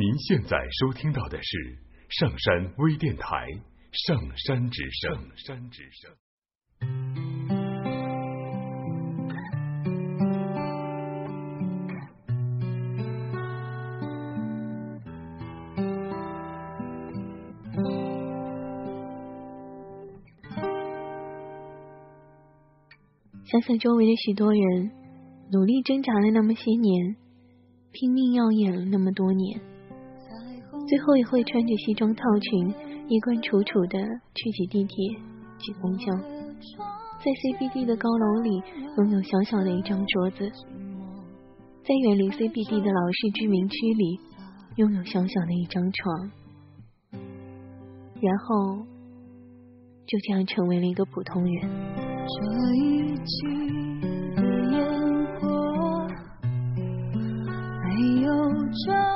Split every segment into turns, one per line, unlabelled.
您现在收听到的是上山微电台《上山之声》。上山之声。
想想周围的许多人，努力挣扎了那么些年，拼命耀眼了那么多年，最后也会穿着西装套裙，衣冠楚楚的去挤地铁、挤公交，在 CBD 的高楼里拥有小小的一张桌子，在远离 CBD 的老式居民区里拥有小小的一张床，然后就这样成为了一个普通人。
这一季的烟火没有这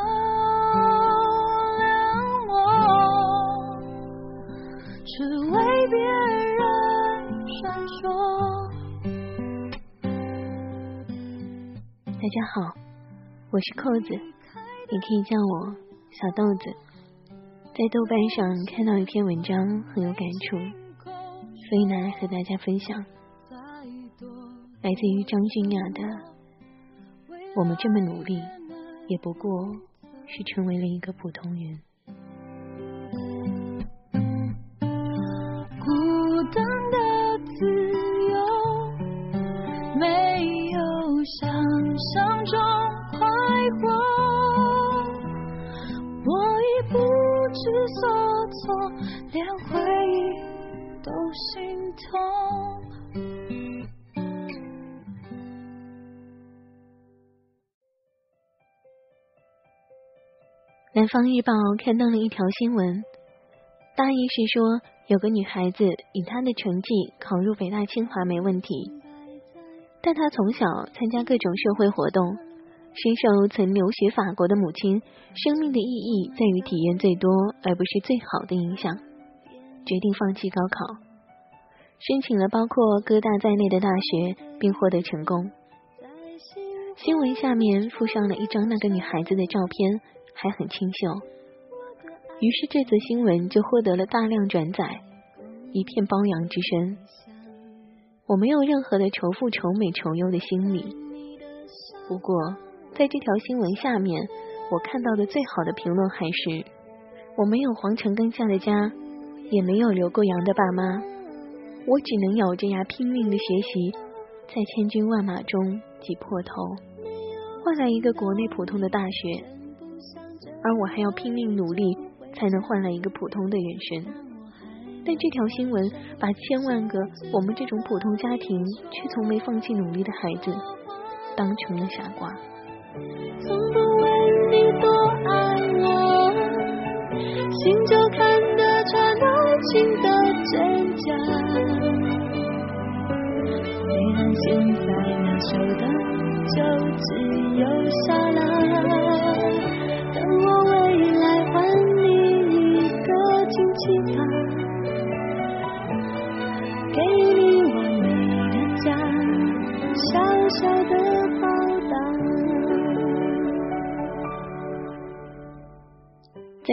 大家好，我是扣子，你可以叫我小豆子。在豆瓣上看到一篇文章，很有感触。所以拿来和大家分享，来自于张君雅的《我们这么努力，也不过是成为了一个普通人》。南方日报刊登了一条新闻，大意是说，有个女孩子以她的成绩考入北大清华没问题，但她从小参加各种社会活动，深受曾留学法国的母亲“生命的意义在于体验最多，而不是最好的”影响。决定放弃高考，申请了包括哥大在内的大学，并获得成功。新闻下面附上了一张那个女孩子的照片，还很清秀。于是这则新闻就获得了大量转载，一片褒扬之声。我没有任何的仇富、仇美、仇优的心理。不过，在这条新闻下面，我看到的最好的评论还是：我没有皇城根下的家。也没有留过洋的爸妈，我只能咬着牙拼命的学习，在千军万马中挤破头，换来一个国内普通的大学，而我还要拼命努力，才能换来一个普通的人生。但这条新闻把千万个我们这种普通家庭却从没放弃努力的孩子当成了傻瓜。
从不问你多爱我，心就看得穿。爱情的真假，虽然现在难受的就只有傻了，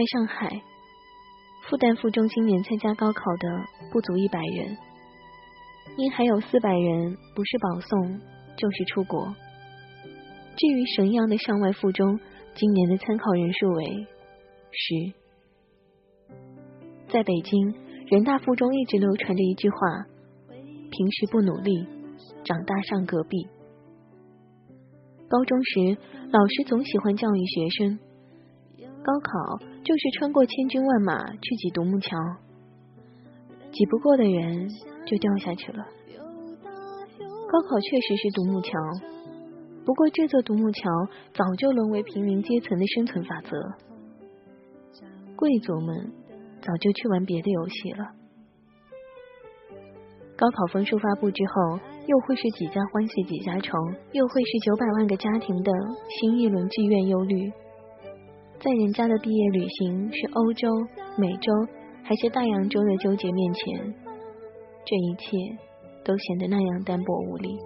在上海。复旦附中今年参加高考的不足一百人，因还有四百人不是保送就是出国。至于神阳的上外附中，今年的参考人数为十。在北京，人大附中一直流传着一句话：平时不努力，长大上隔壁。高中时，老师总喜欢教育学生。高考就是穿过千军万马去挤独木桥，挤不过的人就掉下去了。高考确实是独木桥，不过这座独木桥早就沦为平民阶层的生存法则，贵族们早就去玩别的游戏了。高考分数发布之后，又会是几家欢喜几家愁，又会是九百万个家庭的新一轮剧院忧虑。在人家的毕业旅行是欧洲、美洲还是大洋洲的纠结面前，这一切都显得那样单薄无力。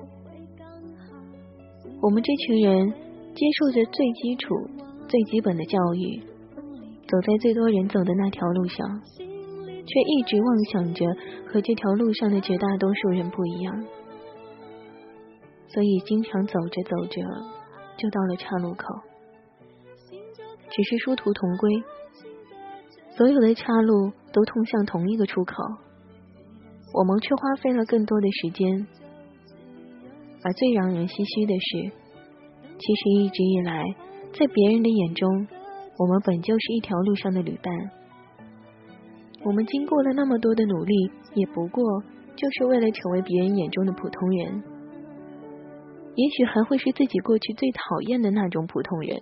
我们这群人接受着最基础、最基本的教育，走在最多人走的那条路上，却一直妄想着和这条路上的绝大多数人不一样，所以经常走着走着就到了岔路口。只是殊途同归，所有的岔路都通向同一个出口，我们却花费了更多的时间。而最让人唏嘘的是，其实一直以来，在别人的眼中。我们本就是一条路上的旅伴，我们经过了那么多的努力，也不过就是为了成为别人眼中的普通人，也许还会是自己过去最讨厌的那种普通人。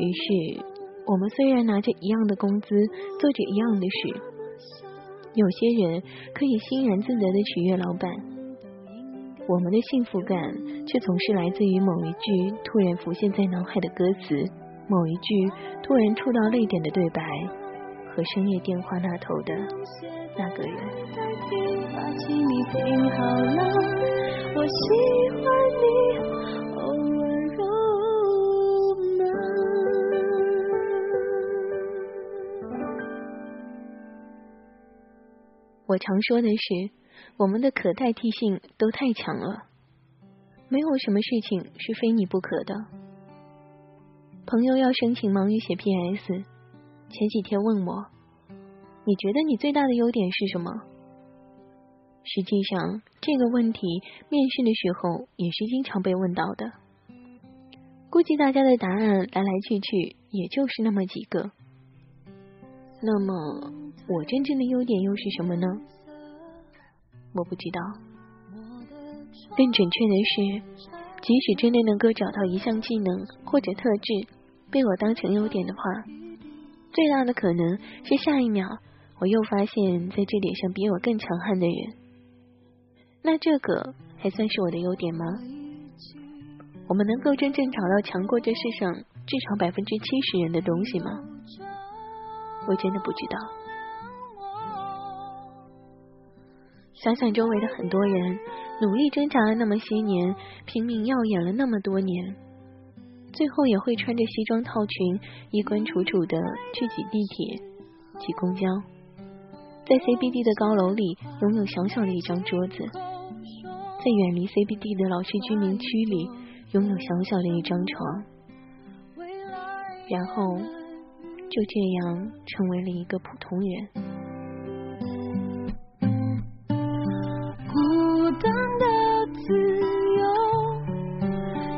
于是，我们虽然拿着一样的工资，做着一样的事，有些人可以欣然自得的取悦老板，我们的幸福感却总是来自于某一句突然浮现在脑海的歌词。某一句突然触到泪点的对白，和深夜电话那头的那个人。我喜欢你我常说的是，我们的可代替性都太强了，没有什么事情是非你不可的。朋友要申请忙于写 PS，前几天问我，你觉得你最大的优点是什么？实际上，这个问题面试的时候也是经常被问到的。估计大家的答案来来去去也就是那么几个。那么，我真正的优点又是什么呢？我不知道。更准确的是，即使真的能够找到一项技能或者特质。被我当成优点的话，最大的可能是下一秒我又发现在这点上比我更强悍的人。那这个还算是我的优点吗？我们能够真正找到强过这世上至少百分之七十人的东西吗？我真的不知道。想想周围的很多人，努力挣扎了那么些年，拼命耀眼了那么多年。最后也会穿着西装套裙，衣冠楚楚的去挤地铁、挤公交，在 CBD 的高楼里拥有小小的一张桌子，在远离 CBD 的老式居民区里拥有小小的一张床，然后就这样成为了一个普通人。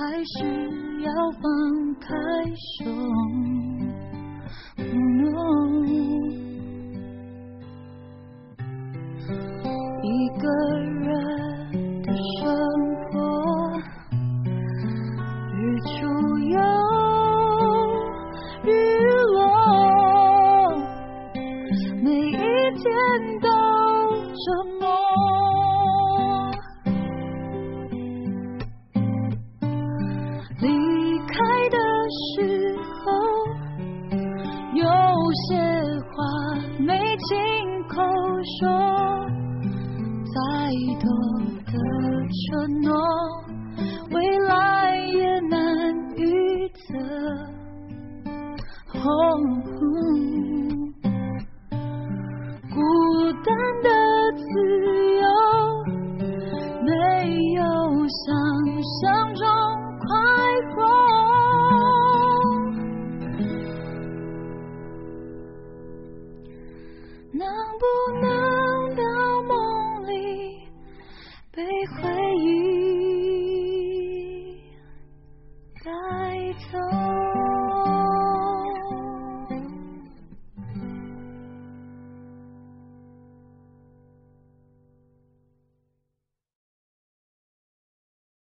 还是要放开手。说能不能